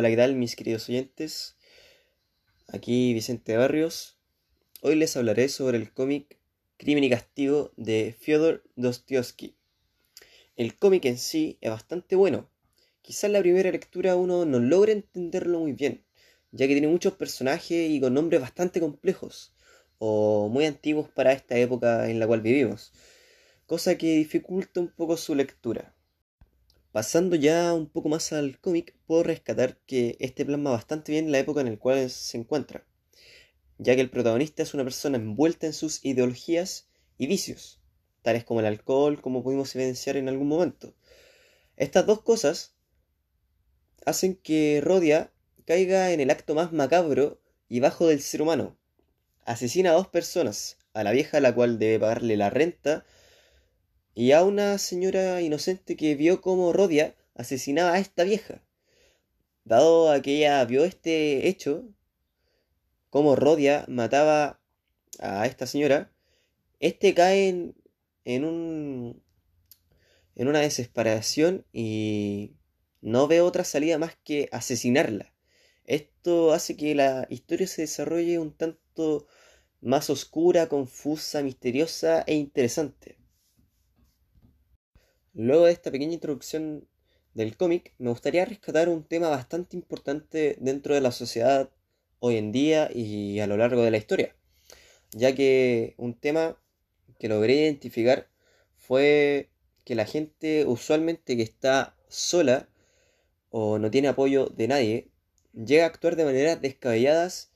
Hola, ¿qué tal mis queridos oyentes? Aquí Vicente Barrios. Hoy les hablaré sobre el cómic Crimen y Castigo de Fyodor Dostoevsky. El cómic en sí es bastante bueno. Quizás la primera lectura uno no logre entenderlo muy bien, ya que tiene muchos personajes y con nombres bastante complejos, o muy antiguos para esta época en la cual vivimos, cosa que dificulta un poco su lectura. Pasando ya un poco más al cómic, puedo rescatar que este plasma bastante bien la época en la cual se encuentra, ya que el protagonista es una persona envuelta en sus ideologías y vicios, tales como el alcohol, como pudimos evidenciar en algún momento. Estas dos cosas hacen que Rodia caiga en el acto más macabro y bajo del ser humano. Asesina a dos personas, a la vieja a la cual debe pagarle la renta y a una señora inocente que vio cómo Rodia asesinaba a esta vieja. Dado a que ella vio este hecho, cómo Rodia mataba a esta señora, este cae en, un en una desesperación y no ve otra salida más que asesinarla. Esto hace que la historia se desarrolle un tanto más oscura, confusa, misteriosa e interesante. Luego de esta pequeña introducción del cómic, me gustaría rescatar un tema bastante importante dentro de la sociedad hoy en día y a lo largo de la historia, ya que un tema que logré identificar fue que la gente usualmente que está sola o no tiene apoyo de nadie, llega a actuar de maneras descabelladas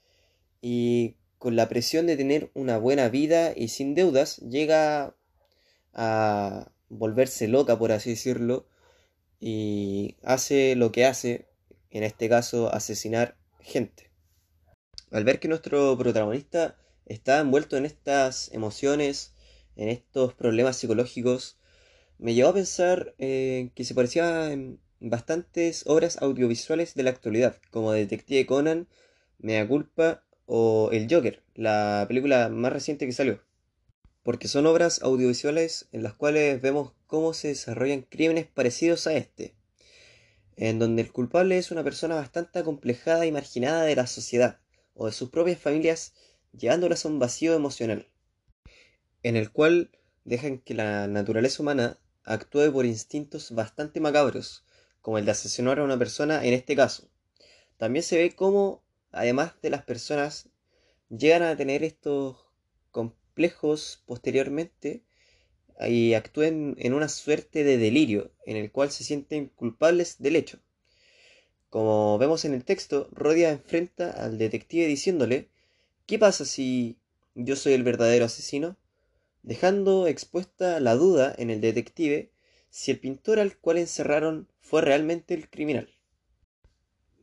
y con la presión de tener una buena vida y sin deudas, llega a volverse loca, por así decirlo, y hace lo que hace, en este caso, asesinar gente. Al ver que nuestro protagonista está envuelto en estas emociones, en estos problemas psicológicos, me llevó a pensar eh, que se parecía en bastantes obras audiovisuales de la actualidad, como Detective Conan, Mea Culpa o El Joker, la película más reciente que salió porque son obras audiovisuales en las cuales vemos cómo se desarrollan crímenes parecidos a este, en donde el culpable es una persona bastante acomplejada y marginada de la sociedad o de sus propias familias, llevándolas a un vacío emocional, en el cual dejan que la naturaleza humana actúe por instintos bastante macabros, como el de asesinar a una persona en este caso. También se ve cómo, además de las personas, llegan a tener estos posteriormente y actúen en una suerte de delirio en el cual se sienten culpables del hecho. Como vemos en el texto, Rodia enfrenta al detective diciéndole, ¿qué pasa si yo soy el verdadero asesino? Dejando expuesta la duda en el detective si el pintor al cual encerraron fue realmente el criminal.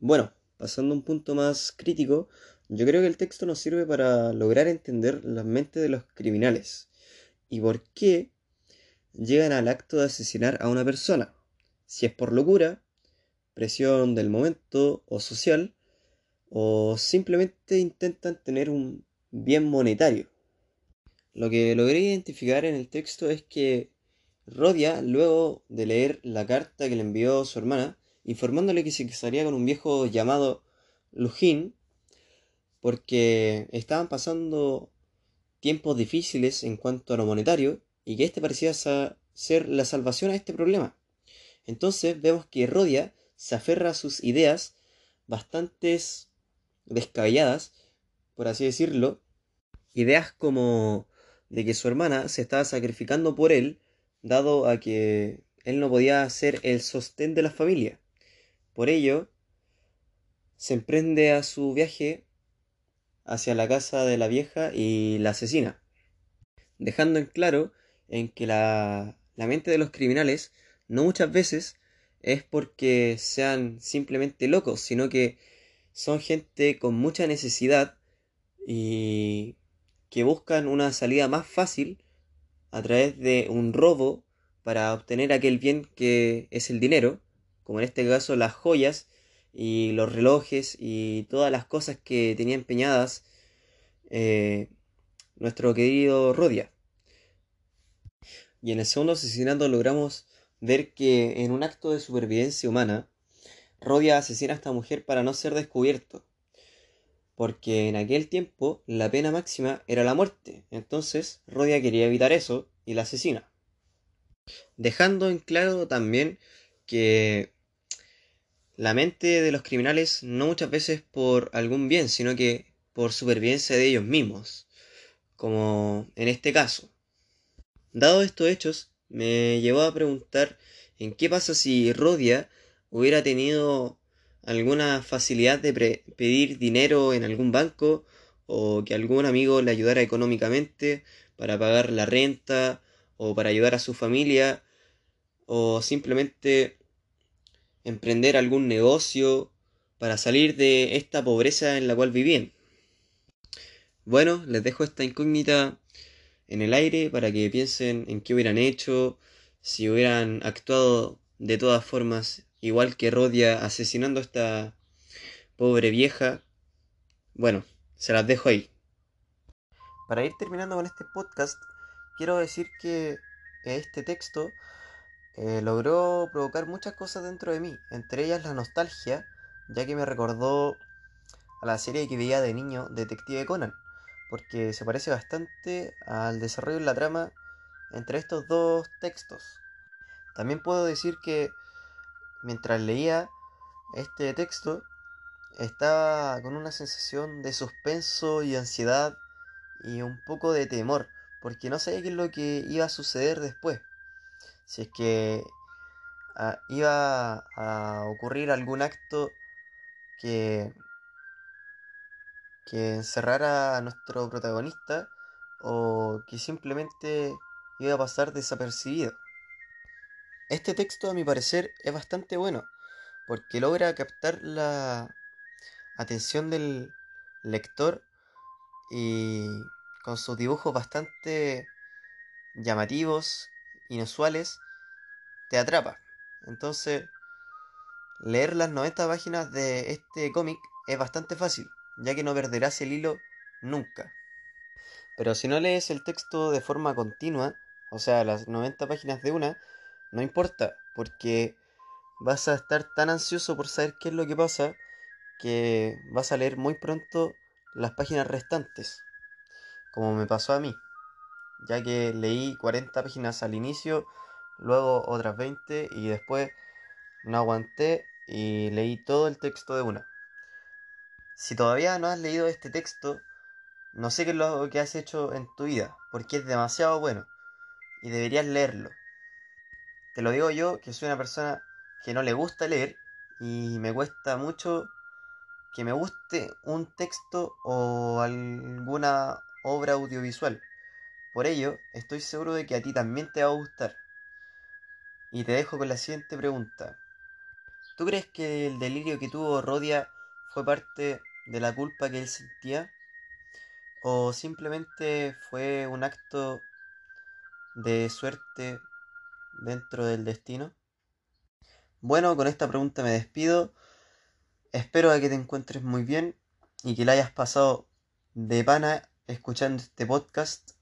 Bueno, pasando a un punto más crítico, yo creo que el texto nos sirve para lograr entender la mente de los criminales y por qué llegan al acto de asesinar a una persona. Si es por locura, presión del momento o social, o simplemente intentan tener un bien monetario. Lo que logré identificar en el texto es que Rodia, luego de leer la carta que le envió su hermana, informándole que se casaría con un viejo llamado Lujin, porque estaban pasando tiempos difíciles en cuanto a lo monetario y que este parecía ser la salvación a este problema. Entonces vemos que Rodia se aferra a sus ideas bastante descabelladas, por así decirlo, ideas como de que su hermana se estaba sacrificando por él, dado a que él no podía ser el sostén de la familia. Por ello, se emprende a su viaje hacia la casa de la vieja y la asesina, dejando en claro en que la, la mente de los criminales no muchas veces es porque sean simplemente locos, sino que son gente con mucha necesidad y que buscan una salida más fácil a través de un robo para obtener aquel bien que es el dinero, como en este caso las joyas y los relojes y todas las cosas que tenía empeñadas eh, nuestro querido Rodia. Y en el segundo asesinato logramos ver que en un acto de supervivencia humana, Rodia asesina a esta mujer para no ser descubierto. Porque en aquel tiempo la pena máxima era la muerte. Entonces Rodia quería evitar eso y la asesina. Dejando en claro también que la mente de los criminales no muchas veces por algún bien, sino que por supervivencia de ellos mismos, como en este caso. Dado estos hechos, me llevó a preguntar en qué pasa si Rodia hubiera tenido alguna facilidad de pedir dinero en algún banco o que algún amigo le ayudara económicamente para pagar la renta o para ayudar a su familia o simplemente emprender algún negocio para salir de esta pobreza en la cual vivían. Bueno, les dejo esta incógnita en el aire para que piensen en qué hubieran hecho, si hubieran actuado de todas formas igual que Rodia asesinando a esta pobre vieja. Bueno, se las dejo ahí. Para ir terminando con este podcast, quiero decir que este texto eh, logró provocar muchas cosas dentro de mí, entre ellas la nostalgia, ya que me recordó a la serie que veía de niño, Detective Conan, porque se parece bastante al desarrollo de la trama entre estos dos textos. También puedo decir que mientras leía este texto, estaba con una sensación de suspenso y ansiedad y un poco de temor, porque no sabía qué es lo que iba a suceder después si es que ah, iba a ocurrir algún acto que, que encerrara a nuestro protagonista o que simplemente iba a pasar desapercibido. Este texto a mi parecer es bastante bueno porque logra captar la atención del lector y con sus dibujos bastante llamativos inusuales te atrapa. Entonces, leer las 90 páginas de este cómic es bastante fácil, ya que no perderás el hilo nunca. Pero si no lees el texto de forma continua, o sea, las 90 páginas de una, no importa, porque vas a estar tan ansioso por saber qué es lo que pasa que vas a leer muy pronto las páginas restantes, como me pasó a mí ya que leí 40 páginas al inicio, luego otras 20 y después no aguanté y leí todo el texto de una. Si todavía no has leído este texto, no sé qué es lo que has hecho en tu vida, porque es demasiado bueno y deberías leerlo. Te lo digo yo, que soy una persona que no le gusta leer y me cuesta mucho que me guste un texto o alguna obra audiovisual. Por ello, estoy seguro de que a ti también te va a gustar. Y te dejo con la siguiente pregunta. ¿Tú crees que el delirio que tuvo Rodia fue parte de la culpa que él sentía? ¿O simplemente fue un acto de suerte dentro del destino? Bueno, con esta pregunta me despido. Espero que te encuentres muy bien y que la hayas pasado de pana escuchando este podcast.